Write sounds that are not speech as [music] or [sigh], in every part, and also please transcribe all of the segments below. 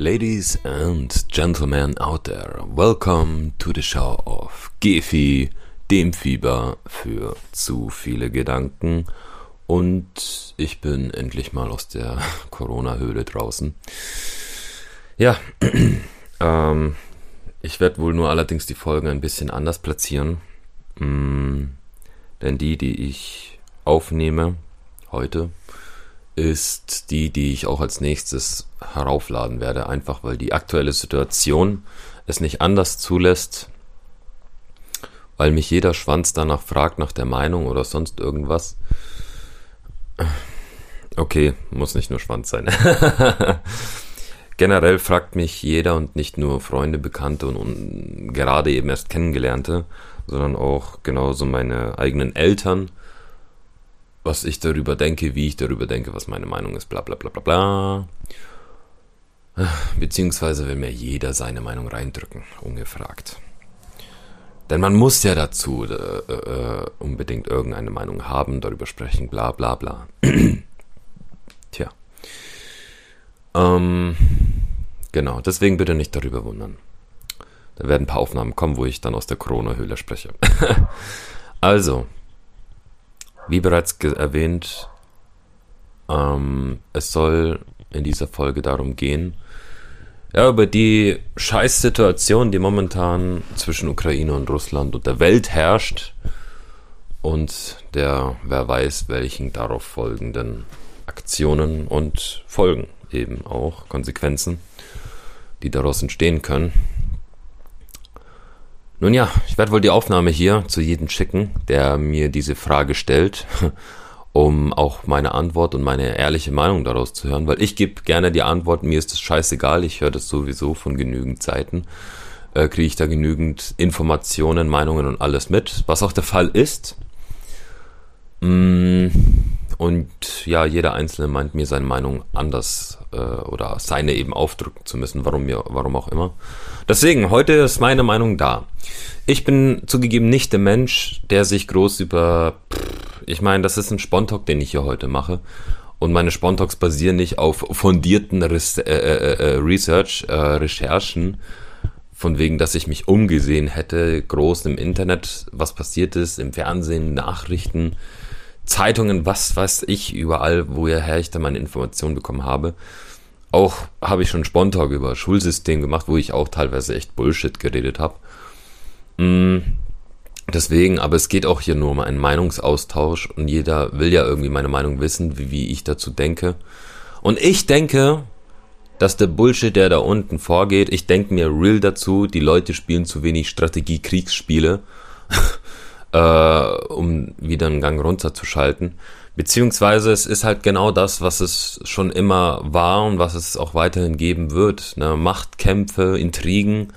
Ladies and gentlemen out there, welcome to the show of Gefi, dem Fieber für zu viele Gedanken. Und ich bin endlich mal aus der [laughs] Corona-Höhle draußen. Ja, [clears throat] ähm, ich werde wohl nur allerdings die Folgen ein bisschen anders platzieren. Mm, denn die, die ich aufnehme heute, ist die, die ich auch als nächstes heraufladen werde, einfach weil die aktuelle Situation es nicht anders zulässt, weil mich jeder Schwanz danach fragt nach der Meinung oder sonst irgendwas. Okay, muss nicht nur Schwanz sein. [laughs] Generell fragt mich jeder und nicht nur Freunde, Bekannte und, und gerade eben erst Kennengelernte, sondern auch genauso meine eigenen Eltern, was ich darüber denke, wie ich darüber denke, was meine Meinung ist, bla bla bla bla bla. Beziehungsweise will mir jeder seine Meinung reindrücken, ungefragt. Denn man muss ja dazu äh, äh, unbedingt irgendeine Meinung haben, darüber sprechen, bla bla bla. [clears throat] Tja. Ähm, genau, deswegen bitte nicht darüber wundern. Da werden ein paar Aufnahmen kommen, wo ich dann aus der Corona-Höhle spreche. [laughs] also, wie bereits erwähnt, ähm, es soll in dieser Folge darum gehen, ja, über die Scheißsituation, die momentan zwischen Ukraine und Russland und der Welt herrscht und der, wer weiß, welchen darauf folgenden Aktionen und Folgen eben auch, Konsequenzen, die daraus entstehen können. Nun ja, ich werde wohl die Aufnahme hier zu jedem schicken, der mir diese Frage stellt, [laughs] um auch meine Antwort und meine ehrliche Meinung daraus zu hören, weil ich gebe gerne die Antwort, mir ist das scheißegal, ich höre das sowieso von genügend Seiten, äh, kriege ich da genügend Informationen, Meinungen und alles mit, was auch der Fall ist. Mm, und ja, jeder Einzelne meint mir seine Meinung anders äh, oder seine eben aufdrücken zu müssen, warum, mir, warum auch immer. Deswegen, heute ist meine Meinung da. Ich bin zugegeben nicht der Mensch, der sich groß über... Ich meine, das ist ein Spontalk, den ich hier heute mache. Und meine Spontalks basieren nicht auf fundierten Res äh, äh, äh, Research, äh, Recherchen, von wegen, dass ich mich umgesehen hätte, groß im Internet, was passiert ist, im Fernsehen, Nachrichten, Zeitungen, was weiß ich, überall, woher ich da meine Informationen bekommen habe. Auch habe ich schon Spontan über Schulsystem gemacht, wo ich auch teilweise echt Bullshit geredet habe. Mm, deswegen, aber es geht auch hier nur um einen Meinungsaustausch und jeder will ja irgendwie meine Meinung wissen, wie, wie ich dazu denke. Und ich denke, dass der Bullshit, der da unten vorgeht, ich denke mir real dazu, die Leute spielen zu wenig Strategie-Kriegsspiele. [laughs] äh, um wieder einen Gang runterzuschalten. Beziehungsweise es ist halt genau das, was es schon immer war und was es auch weiterhin geben wird. Ne? Machtkämpfe, Intrigen,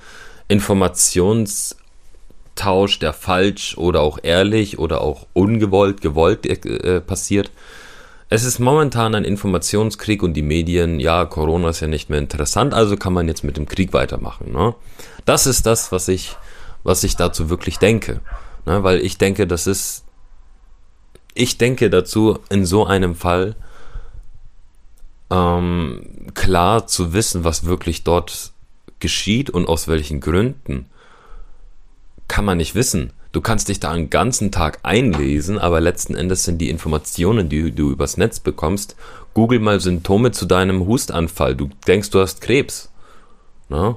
Informationstausch, der falsch oder auch ehrlich oder auch ungewollt, gewollt äh, passiert. Es ist momentan ein Informationskrieg und die Medien, ja, Corona ist ja nicht mehr interessant, also kann man jetzt mit dem Krieg weitermachen. Ne? Das ist das, was ich, was ich dazu wirklich denke. Ne, weil ich denke, das ist, ich denke dazu, in so einem Fall ähm, klar zu wissen, was wirklich dort geschieht und aus welchen Gründen, kann man nicht wissen. Du kannst dich da einen ganzen Tag einlesen, aber letzten Endes sind die Informationen, die du übers Netz bekommst, google mal Symptome zu deinem Hustanfall. Du denkst, du hast Krebs. Ne?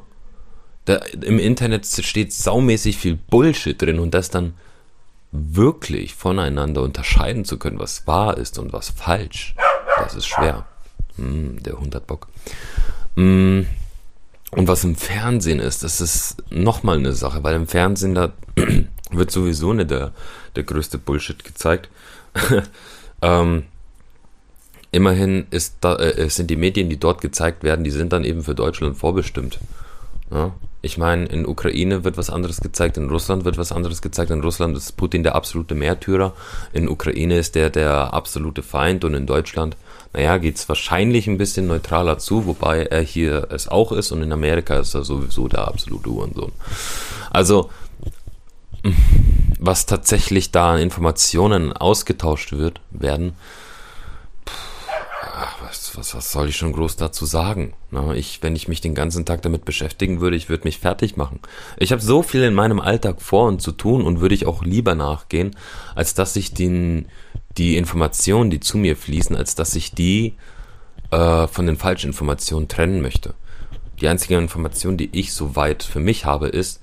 Da, Im Internet steht saumäßig viel Bullshit drin und das dann wirklich voneinander unterscheiden zu können, was wahr ist und was falsch, das ist schwer. Hm, der Hund hat Bock. Hm, und was im Fernsehen ist, das ist nochmal eine Sache, weil im Fernsehen da [clears throat] wird sowieso nicht der, der größte Bullshit gezeigt. [laughs] ähm, immerhin ist da, äh, sind die Medien, die dort gezeigt werden, die sind dann eben für Deutschland vorbestimmt. Ja? Ich meine, in Ukraine wird was anderes gezeigt, in Russland wird was anderes gezeigt. In Russland ist Putin der absolute Märtyrer, in Ukraine ist der der absolute Feind und in Deutschland, naja, geht es wahrscheinlich ein bisschen neutraler zu, wobei er hier es auch ist und in Amerika ist er sowieso der absolute Uhrensohn. Also, was tatsächlich da an Informationen ausgetauscht wird, werden, was, was, soll ich schon groß dazu sagen? Ne? Ich, wenn ich mich den ganzen Tag damit beschäftigen würde, ich würde mich fertig machen. Ich habe so viel in meinem Alltag vor und zu tun und würde ich auch lieber nachgehen, als dass ich den, die Informationen, die zu mir fließen, als dass ich die äh, von den falschen Informationen trennen möchte. Die einzige Information, die ich soweit für mich habe, ist,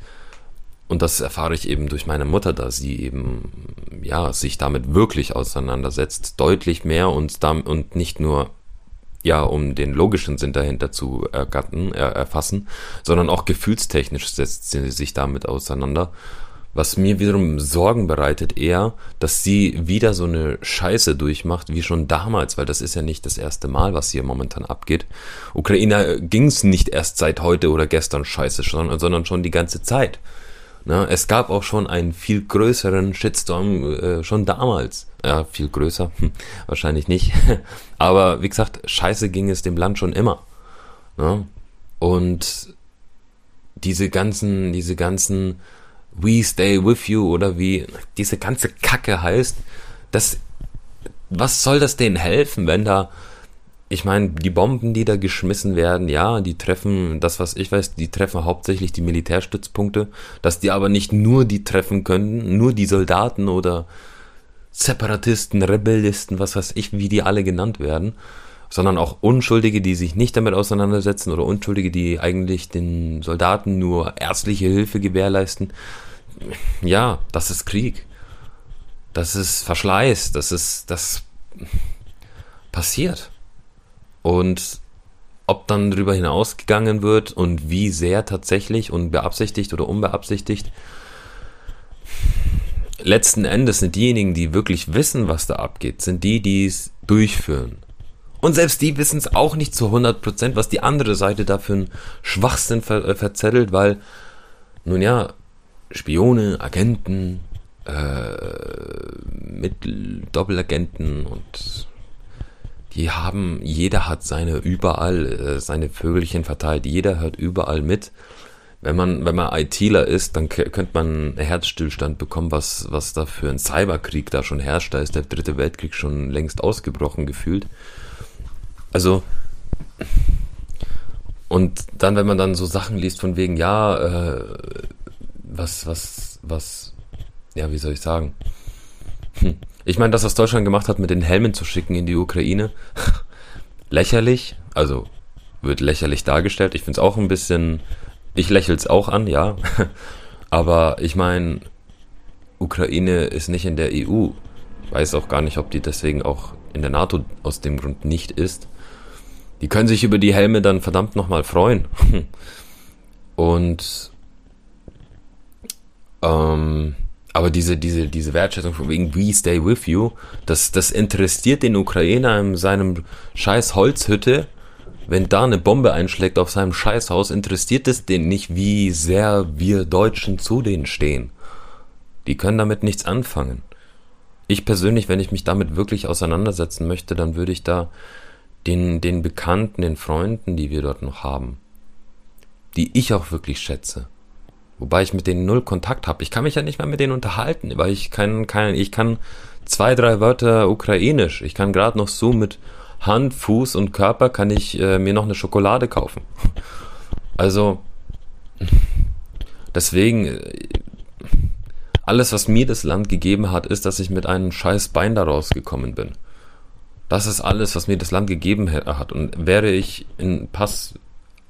und das erfahre ich eben durch meine Mutter, da sie eben ja sich damit wirklich auseinandersetzt, deutlich mehr und und nicht nur ja um den logischen Sinn dahinter zu ergatten, er, erfassen, sondern auch gefühlstechnisch setzt sie sich damit auseinander. Was mir wiederum Sorgen bereitet eher, dass sie wieder so eine Scheiße durchmacht wie schon damals, weil das ist ja nicht das erste Mal, was hier momentan abgeht. Ukraine ging es nicht erst seit heute oder gestern scheiße, sondern, sondern schon die ganze Zeit. Ne? Es gab auch schon einen viel größeren Shitstorm äh, schon damals. Ja, viel größer, hm, wahrscheinlich nicht. [laughs] Aber wie gesagt, scheiße ging es dem Land schon immer. Ne? Und diese ganzen, diese ganzen We stay with you oder wie diese ganze Kacke heißt, das, was soll das denen helfen, wenn da ich meine, die Bomben, die da geschmissen werden, ja, die treffen, das was ich weiß, die treffen hauptsächlich die Militärstützpunkte, dass die aber nicht nur die treffen können, nur die Soldaten oder Separatisten, Rebellisten, was weiß ich, wie die alle genannt werden, sondern auch Unschuldige, die sich nicht damit auseinandersetzen oder Unschuldige, die eigentlich den Soldaten nur ärztliche Hilfe gewährleisten. Ja, das ist Krieg. Das ist Verschleiß, das ist, das passiert. Und ob dann darüber hinausgegangen wird und wie sehr tatsächlich und beabsichtigt oder unbeabsichtigt, letzten Endes sind diejenigen, die wirklich wissen, was da abgeht, sind die, die es durchführen. Und selbst die wissen es auch nicht zu 100%, was die andere Seite da für einen Schwachsinn ver äh, verzettelt, weil, nun ja, Spione, Agenten, äh, mit Doppelagenten und die haben, jeder hat seine überall, äh, seine Vögelchen verteilt, jeder hört überall mit. Wenn man, wenn man ITler ist, dann könnte man einen Herzstillstand bekommen, was, was da für ein Cyberkrieg da schon herrscht. Da ist der dritte Weltkrieg schon längst ausgebrochen gefühlt. Also, und dann, wenn man dann so Sachen liest von wegen, ja, äh, was, was, was, ja, wie soll ich sagen? Hm ich meine, das, was Deutschland gemacht hat, mit den Helmen zu schicken in die Ukraine, [laughs] lächerlich. Also wird lächerlich dargestellt. Ich finde es auch ein bisschen. Ich lächle es auch an, ja. [laughs] Aber ich meine, Ukraine ist nicht in der EU. Ich weiß auch gar nicht, ob die deswegen auch in der NATO aus dem Grund nicht ist. Die können sich über die Helme dann verdammt nochmal freuen. [laughs] Und ähm, aber diese, diese, diese Wertschätzung von wegen We stay with you, das, das interessiert den Ukrainer in seinem scheiß Holzhütte. Wenn da eine Bombe einschlägt auf seinem Scheißhaus, interessiert es den nicht, wie sehr wir Deutschen zu denen stehen. Die können damit nichts anfangen. Ich persönlich, wenn ich mich damit wirklich auseinandersetzen möchte, dann würde ich da den, den Bekannten, den Freunden, die wir dort noch haben, die ich auch wirklich schätze, Wobei ich mit denen null Kontakt habe. Ich kann mich ja nicht mehr mit denen unterhalten, weil ich kann, kann, ich kann zwei, drei Wörter ukrainisch. Ich kann gerade noch so mit Hand, Fuß und Körper kann ich äh, mir noch eine Schokolade kaufen. [laughs] Also, deswegen, äh, alles, was mir das Land gegeben hat, ist, dass ich mit einem scheiß Bein da rausgekommen bin. Das ist alles, was mir das Land gegeben hat. Und wäre ich in Pass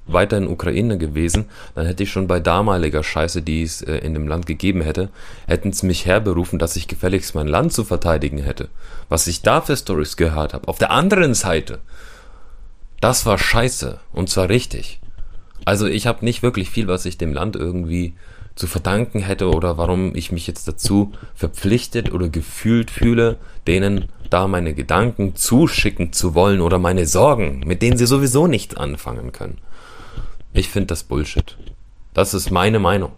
weiter in Ukraine gewesen, dann hätte ich schon bei damaliger Scheiße, die es äh, in dem Land gegeben hätte, hätten es mich herberufen, dass ich gefälligst mein Land zu verteidigen hätte. Was ich da für Stories gehört habe. Auf der anderen Seite, das war scheiße und zwar richtig. Also ich habe nicht wirklich viel, was ich dem Land irgendwie zu verdanken hätte oder warum ich mich jetzt dazu verpflichtet oder gefühlt fühle, denen da meine Gedanken zuschicken zu wollen oder meine Sorgen, mit denen sie sowieso nichts anfangen können. Ich finde das Bullshit. Das ist meine Meinung.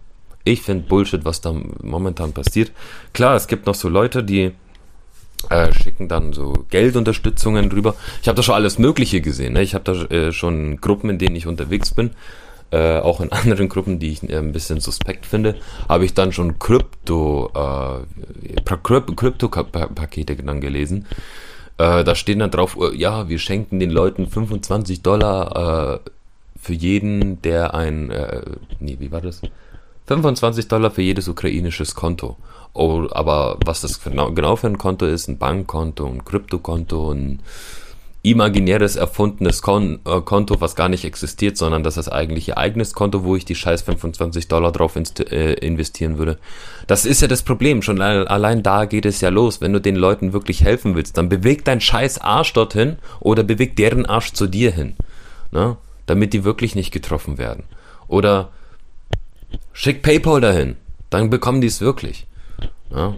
Ich finde Bullshit, was da momentan passiert. Klar, es gibt noch so Leute, die äh, schicken dann so Geldunterstützungen drüber. Ich habe da schon alles Mögliche gesehen. Ne? Ich habe da äh, schon Gruppen, in denen ich unterwegs bin, äh, auch in [laughs] anderen Gruppen, die ich äh, ein bisschen suspekt finde, habe ich dann schon Krypto, äh, Krypto-Pakete dann gelesen Äh, da stehen dann drauf, ja, wir schenken den Leuten 25 Dollar für jeden, der ein, äh, nee, wie war das? 25 Dollar für jedes ukrainisches Konto. Oh, aber was das genau, genau für ein Konto ist, ein Bankkonto, ein Kryptokonto, ein imaginäres erfundenes Kon äh, Konto, was gar nicht existiert, sondern das ist eigentlich ihr eigenes Konto, wo ich die scheiß 25 Dollar drauf äh, investieren würde. Das ist ja das Problem. Schon allein da geht es ja los. Wenn du den Leuten wirklich helfen willst, dann beweg dein scheiß Arsch dorthin oder beweg deren Arsch zu dir hin. Ne? Damit die wirklich nicht getroffen werden. Oder schick PayPal dahin. Dann bekommen die es wirklich. Ne?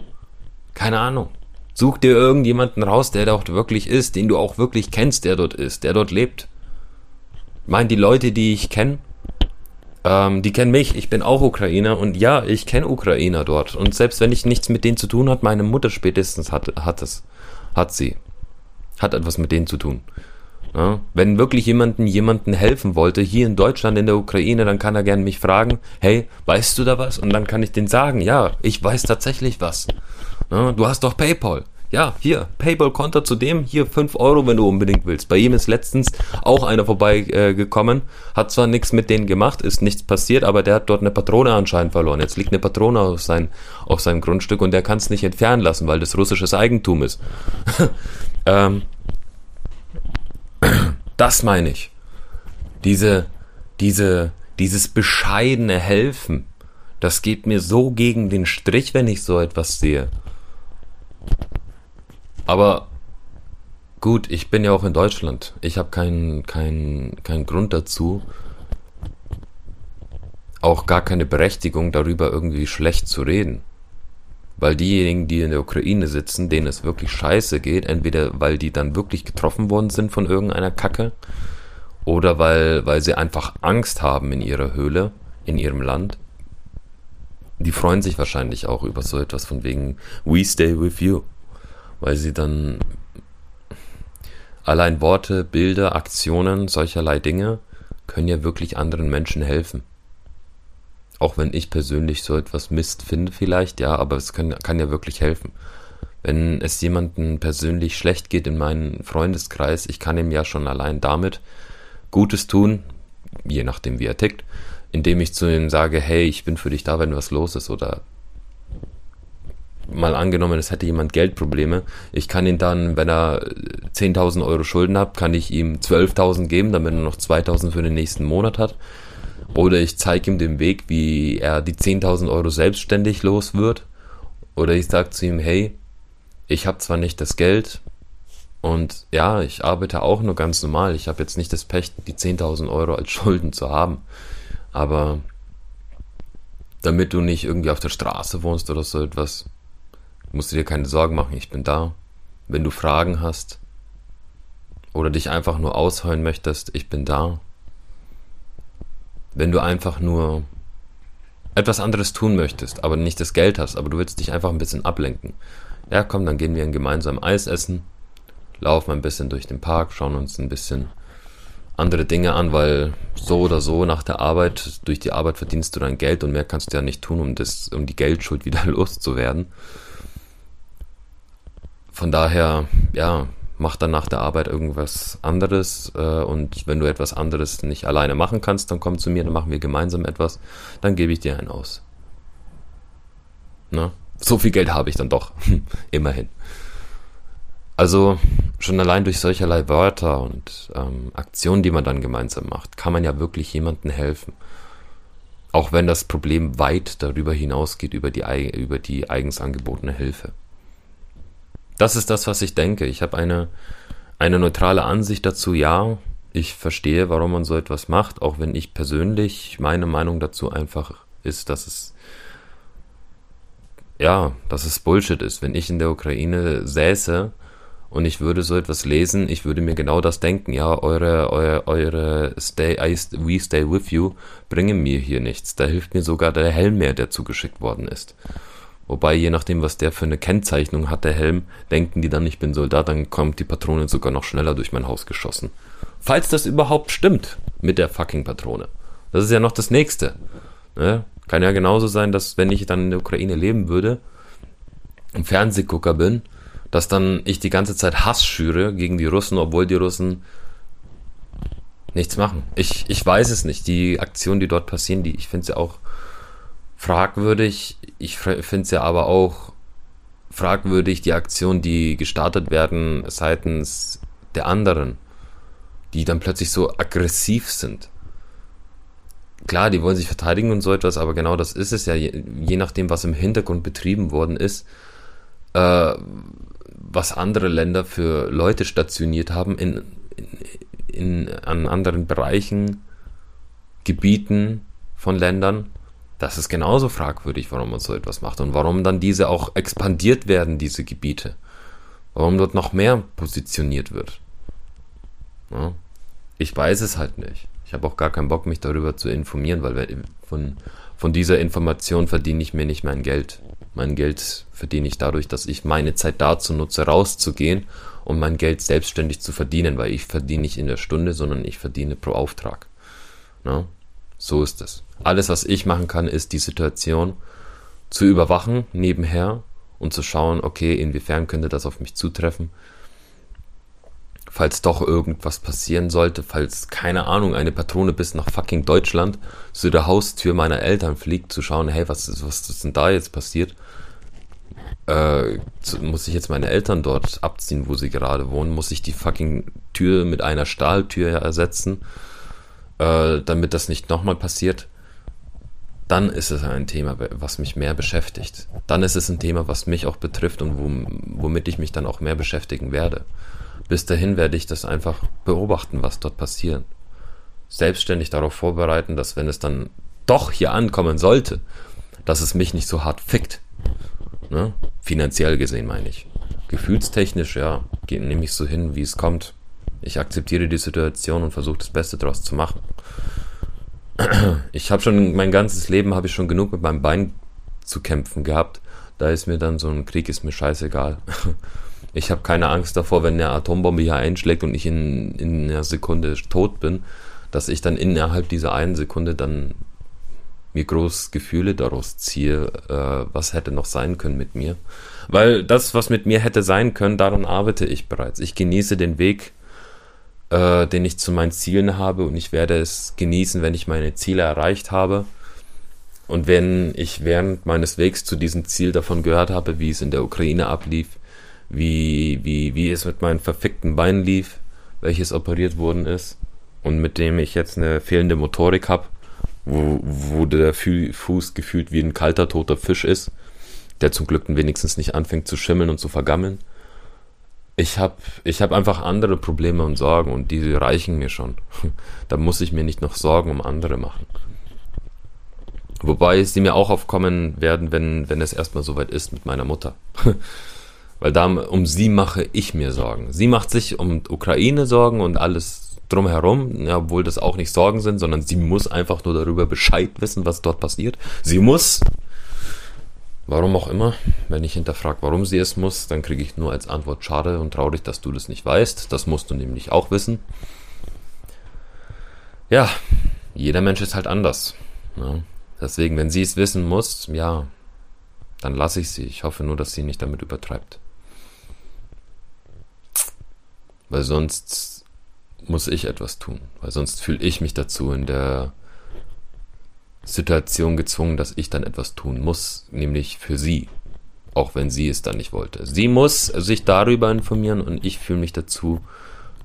Keine Ahnung. Such dir irgendjemanden raus, der dort wirklich ist, den du auch wirklich kennst, der dort ist, der dort lebt. Ich meine, die Leute, die ich kenne, ähm, die kennen mich. Ich bin auch Ukrainer und ja, ich kenne Ukrainer dort. Und selbst wenn ich nichts mit denen zu tun hat, meine Mutter spätestens hat, hat es. Hat sie. Hat etwas mit denen zu tun. Ja, wenn wirklich jemanden jemanden helfen wollte, hier in Deutschland, in der Ukraine, dann kann er gerne mich fragen, hey, weißt du da was? Und dann kann ich den sagen, ja, ich weiß tatsächlich was. Ja, du hast doch PayPal. Ja, hier, PayPal-Konto zu dem, hier 5 Euro, wenn du unbedingt willst. Bei ihm ist letztens auch einer vorbeigekommen, äh, hat zwar nichts mit denen gemacht, ist nichts passiert, aber der hat dort eine Patrone anscheinend verloren. Jetzt liegt eine Patrone auf, sein, auf seinem Grundstück und der kann es nicht entfernen lassen, weil das russisches Eigentum ist. [laughs] ähm, das meine ich. Diese, diese, dieses bescheidene Helfen, das geht mir so gegen den Strich, wenn ich so etwas sehe. Aber gut, ich bin ja auch in Deutschland. Ich habe keinen kein, kein Grund dazu, auch gar keine Berechtigung darüber irgendwie schlecht zu reden. Weil diejenigen, die in der Ukraine sitzen, denen es wirklich scheiße geht, entweder weil die dann wirklich getroffen worden sind von irgendeiner Kacke oder weil, weil sie einfach Angst haben in ihrer Höhle, in ihrem Land. Die freuen sich wahrscheinlich auch über so etwas von wegen We stay with you weil sie dann allein Worte, Bilder, Aktionen, solcherlei Dinge können ja wirklich anderen Menschen helfen. Auch wenn ich persönlich so etwas Mist finde vielleicht, ja, aber es kann, kann ja wirklich helfen. Wenn es jemandem persönlich schlecht geht in meinem Freundeskreis, ich kann ihm ja schon allein damit Gutes tun, je nachdem wie er tickt, indem ich zu ihm sage, hey, ich bin für dich da, wenn was los ist oder mal angenommen, es hätte jemand Geldprobleme, ich kann ihn dann, wenn er 10.000 Euro Schulden hat, kann ich ihm 12.000 geben, damit er noch 2.000 für den nächsten Monat hat. Oder ich zeige ihm den Weg, wie er die 10.000 Euro selbstständig los wird. Oder ich sage zu ihm, hey, ich habe zwar nicht das Geld und ja, ich arbeite auch nur ganz normal. Ich habe jetzt nicht das Pech, die 10.000 Euro als [laughs] Schulden zu haben. Aber damit du nicht irgendwie auf der Straße wohnst oder so etwas, musst du dir keine Sorgen machen, ich bin da. Wenn du Fragen hast oder dich einfach nur ausheulen möchtest, ich bin da. Wenn du einfach nur etwas anderes tun möchtest, aber nicht das Geld hast, aber du willst dich einfach ein bisschen ablenken. Ja, komm, dann gehen wir ein gemeinsam Eis essen, laufen ein bisschen durch den Park, schauen uns ein bisschen andere Dinge an, weil so oder so nach der Arbeit, durch die Arbeit verdienst du dein Geld und mehr kannst du ja nicht tun, um das, um die Geldschuld [laughs] wieder loszuwerden. Von daher, ja, mach dann nach der Arbeit irgendwas anderes äh, und wenn du etwas anderes nicht alleine machen kannst, dann komm zu mir, dann machen wir gemeinsam etwas, dann gebe ich dir einen aus. Na? So viel Geld habe ich dann doch, [laughs] immerhin. Also schon allein durch solcherlei Wörter und ähm, Aktionen, die man dann gemeinsam macht, kann man ja wirklich jemandem helfen. Auch wenn das Problem weit darüber hinausgeht, über die, über die eigens angebotene Hilfe. Das ist das, was ich denke. Ich habe eine, eine neutrale Ansicht dazu, ja. Ich verstehe, warum man so etwas macht, auch wenn ich persönlich meine Meinung dazu einfach ist, dass es ja, dass es Bullshit ist. Wenn ich in der Ukraine säße und ich würde so etwas lesen, ich würde mir genau das denken. Ja, eure, eure, eure Stay, I, We Stay With You bringen mir hier nichts. Da hilft mir sogar der Helm mehr, der zugeschickt worden ist. Wobei, je nachdem, was der für eine Kennzeichnung hat, der Helm, denken die dann, ich bin Soldat, dann kommt die Patrone sogar noch schneller durch mein Haus geschossen. Falls das überhaupt stimmt mit der fucking Patrone. Das ist ja noch das nächste. Ne? Kann ja genauso sein, dass wenn ich dann in der Ukraine leben würde, ein Fernsehgucker bin, dass dann ich die ganze Zeit Hass schüre gegen die Russen, obwohl die Russen nichts machen. Ich, ich weiß es nicht. Die Aktionen, die dort passieren, die, ich finde sie auch fragwürdig. Ich finde sie aber auch fragwürdig, die Aktionen, die gestartet werden seitens der anderen, die dann plötzlich so aggressiv sind. Klar, die wollen sich verteidigen und so etwas, aber genau das ist es ja, je, je nachdem, was im Hintergrund betrieben worden ist, äh, was andere Länder für Leute stationiert haben in, in, in, an anderen Bereichen, Gebieten von Ländern, das ist genauso fragwürdig, warum man so etwas macht und warum dann diese auch expandiert werden, diese Gebiete. Warum dort noch mehr positioniert wird. Ja, ich weiß es halt nicht. Ich habe auch gar keinen Bock, mich darüber zu informieren, weil von, von dieser Information verdiene ich mir nicht mein Geld. Mein Geld verdiene ich dadurch, dass ich meine Zeit dazu nutze, rauszugehen und mein Geld selbstständig zu verdienen, weil ich verdiene nicht in der Stunde, sondern ich verdiene pro Auftrag. Ja? So ist es. Alles, was ich machen kann, ist die Situation zu überwachen nebenher und zu schauen, okay, inwiefern könnte das auf mich zutreffen. Falls doch irgendwas passieren sollte, falls, keine Ahnung, eine Patrone bis nach fucking Deutschland zu der Haustür meiner Eltern fliegt, zu schauen, hey, was ist, was ist denn da jetzt passiert? Äh, muss ich jetzt meine Eltern dort abziehen, wo sie gerade wohnen? Muss ich die fucking Tür mit einer Stahltür ersetzen, äh, damit das nicht nochmal passiert? Dann ist es ein Thema, was mich mehr beschäftigt. Dann ist es ein Thema, was mich auch betrifft und womit ich mich dann auch mehr beschäftigen werde. Bis dahin werde ich das einfach beobachten, was dort passiert. Selbstständig darauf vorbereiten, dass wenn es dann doch hier ankommen sollte, dass es mich nicht so hart fickt. Ne? Finanziell gesehen meine ich. Gefühlstechnisch, ja, nehme ich so hin, wie es kommt. Ich akzeptiere die Situation und versuche das Beste daraus zu machen. Ich habe schon mein ganzes Leben habe ich schon genug mit meinem Bein zu kämpfen gehabt. Da ist mir dann so ein Krieg ist mir scheißegal. Ich habe keine Angst davor, wenn eine Atombombe hier einschlägt und ich in, in einer Sekunde tot bin, dass ich dann innerhalb dieser einen Sekunde dann mir groß Gefühle daraus ziehe, äh, was hätte noch sein können mit mir. Weil das, was mit mir hätte sein können, daran arbeite ich bereits. Ich genieße den Weg, äh, den ich zu meinen Zielen habe und ich werde es genießen, wenn ich meine Ziele erreicht habe. Und wenn ich während meines Wegs zu diesem Ziel davon gehört habe, wie es in der Ukraine ablief, wie, wie, wie es mit meinem verfickten Bein lief, welches operiert worden ist und mit dem ich jetzt eine fehlende Motorik habe, wo, wo der Fuß gefühlt wie ein kalter, toter Fisch ist, der zum Glück wenigstens nicht anfängt zu schimmeln und zu vergammeln. Ich habe ich hab einfach andere Probleme und Sorgen und die reichen mir schon. [laughs] da muss ich mir nicht noch Sorgen um andere machen. Wobei sie mir auch aufkommen werden, wenn, wenn es erstmal soweit ist mit meiner Mutter. [laughs] Weil da, um sie mache ich mir Sorgen. Sie macht sich um Ukraine Sorgen und alles drumherum, ja, obwohl das auch nicht Sorgen sind, sondern sie muss einfach nur darüber Bescheid wissen, was dort passiert. Sie muss, warum auch immer, wenn ich hinterfrage, warum sie es muss, dann kriege ich nur als Antwort schade und traurig, dass du das nicht weißt. Das musst du nämlich auch wissen. Ja, jeder Mensch ist halt anders. Ja. Deswegen, wenn sie es wissen muss, ja, dann lasse ich sie. Ich hoffe nur, dass sie nicht damit übertreibt. Weil sonst muss ich etwas tun, weil sonst fühle ich mich dazu in der Situation gezwungen, dass ich dann etwas tun muss, nämlich für sie, auch wenn sie es dann nicht wollte. Sie muss sich darüber informieren und ich fühle mich dazu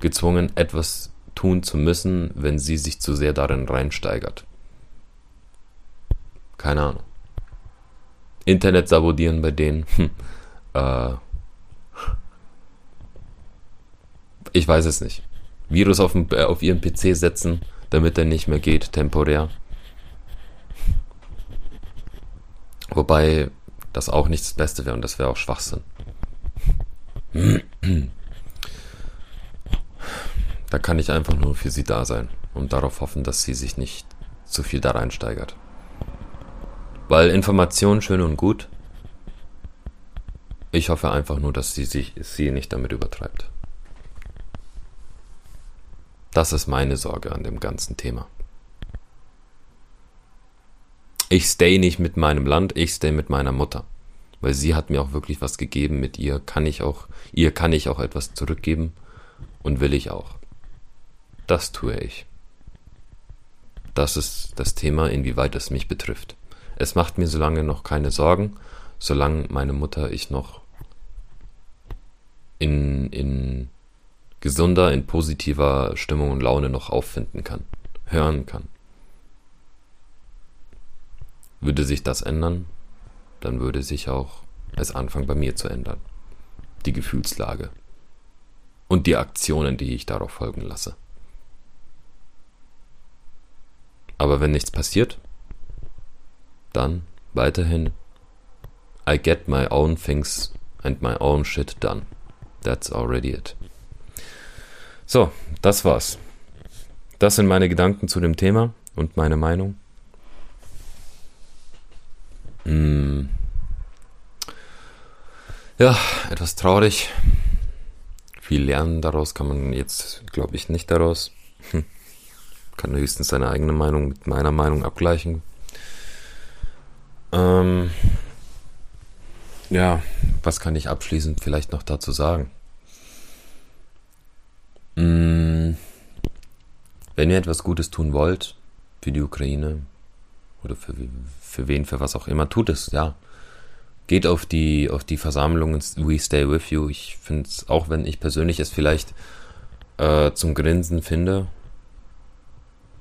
gezwungen, etwas tun zu müssen, wenn sie sich zu sehr darin reinsteigert. Keine Ahnung. Internet sabotieren bei denen. Hm. Äh, ich weiß es nicht. Virus auf, dem, äh, auf ihren PC setzen, damit er nicht mehr geht, temporär. Wobei das auch nicht das Beste wäre und das wäre auch Schwachsinn. Da kann ich einfach nur für sie da sein und darauf hoffen, dass sie sich nicht zu viel da reinsteigert. Weil Information schön und gut. Ich hoffe einfach nur, dass sie sich sie nicht damit übertreibt. Das ist meine Sorge an dem ganzen Thema. Ich stay nicht mit meinem Land, ich stay mit meiner Mutter. Weil sie hat mir auch wirklich was gegeben. Mit ihr kann ich auch, ihr kann ich auch etwas zurückgeben und will ich auch. Das tue ich. Das ist das Thema, inwieweit es mich betrifft. Es macht mir solange noch keine Sorgen, solange meine Mutter ich noch in, in gesunder, in positiver Stimmung und Laune noch auffinden kann, hören kann. Würde sich das ändern, dann würde sich auch es anfangen bei mir zu ändern. Die Gefühlslage. Und die Aktionen, die ich darauf folgen lasse. Aber wenn nichts passiert, dann weiterhin I get my own things and my own shit done. That's already it. So, das war's. Das sind meine Gedanken zu dem Thema und meine Meinung. Hm. Ja, etwas traurig. Viel lernen daraus kann man jetzt, glaube ich, nicht daraus. Hm. Kann höchstens seine eigene Meinung mit meiner Meinung abgleichen. Ähm, ja, was kann ich abschließend vielleicht noch dazu sagen? Hm, wenn ihr etwas Gutes tun wollt für die Ukraine oder für, für wen, für was auch immer, tut es, ja. Geht auf die, auf die Versammlungen We Stay With You. Ich finde es, auch wenn ich persönlich es vielleicht äh, zum Grinsen finde,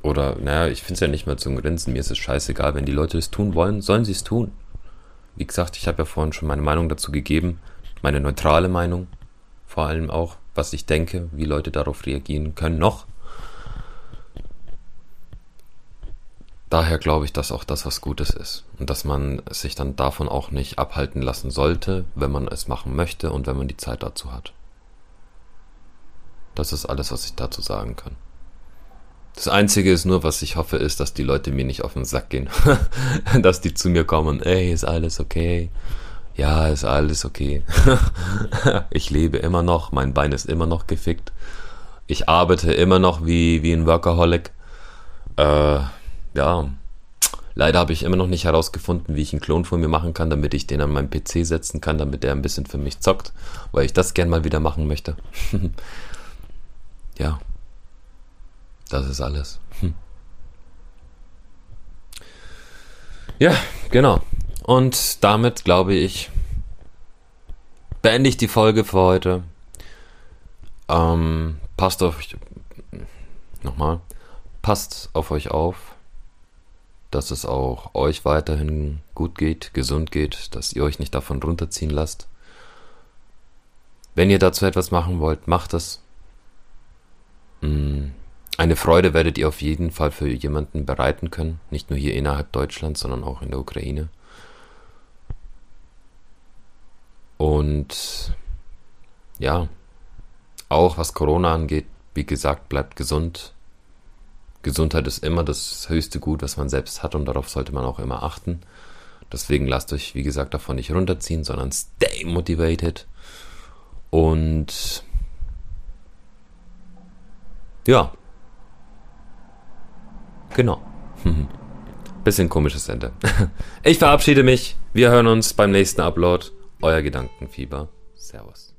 oder, naja, ich finde es ja nicht mal zum Grinsen, mir ist es scheißegal, wenn die Leute es tun wollen, sollen sie es tun. Wie gesagt, ich habe ja vorhin schon meine Meinung dazu gegeben, meine neutrale Meinung, vor allem auch, was ich denke, wie Leute darauf reagieren können noch. Daher glaube ich, dass auch das was Gutes ist und dass man sich dann davon auch nicht abhalten lassen sollte, wenn man es machen möchte und wenn man die Zeit dazu hat. Das ist alles, was ich dazu sagen kann. Das Einzige ist nur, was ich hoffe, ist, dass die Leute mir nicht auf den Sack gehen. [laughs] dass die zu mir kommen, ey, ist alles okay? Ja, ist alles okay. [laughs] ich lebe immer noch, mein Bein ist immer noch gefickt. Ich arbeite immer noch wie, wie ein Workaholic. Äh, ja, leider habe ich immer noch nicht herausgefunden, wie ich einen Klon von mir machen kann, damit ich den an meinen PC setzen kann, damit der ein bisschen für mich zockt, weil ich das gern mal wieder machen möchte. [laughs] ja, das ist alles. Hm. Ja, genau. Und damit glaube ich, beende ich die Folge für heute. Ähm, passt auf. Nochmal. Passt auf euch auf. Dass es auch euch weiterhin gut geht, gesund geht, dass ihr euch nicht davon runterziehen lasst. Wenn ihr dazu etwas machen wollt, macht es. Mm eine Freude werdet ihr auf jeden Fall für jemanden bereiten können, nicht nur hier innerhalb Deutschlands, sondern auch in der Ukraine. Und ja, auch was Corona angeht, wie gesagt, bleibt gesund. Gesundheit ist immer das höchste Gut, was man selbst hat und darauf sollte man auch immer achten. Deswegen lasst euch, wie gesagt, davon nicht runterziehen, sondern stay motivated. Und ja, Genau. [laughs] Bisschen komisches Ende. [laughs] Ich verabschiede mich. Wir hören uns beim nächsten Upload. Euer Gedankenfieber. Servus.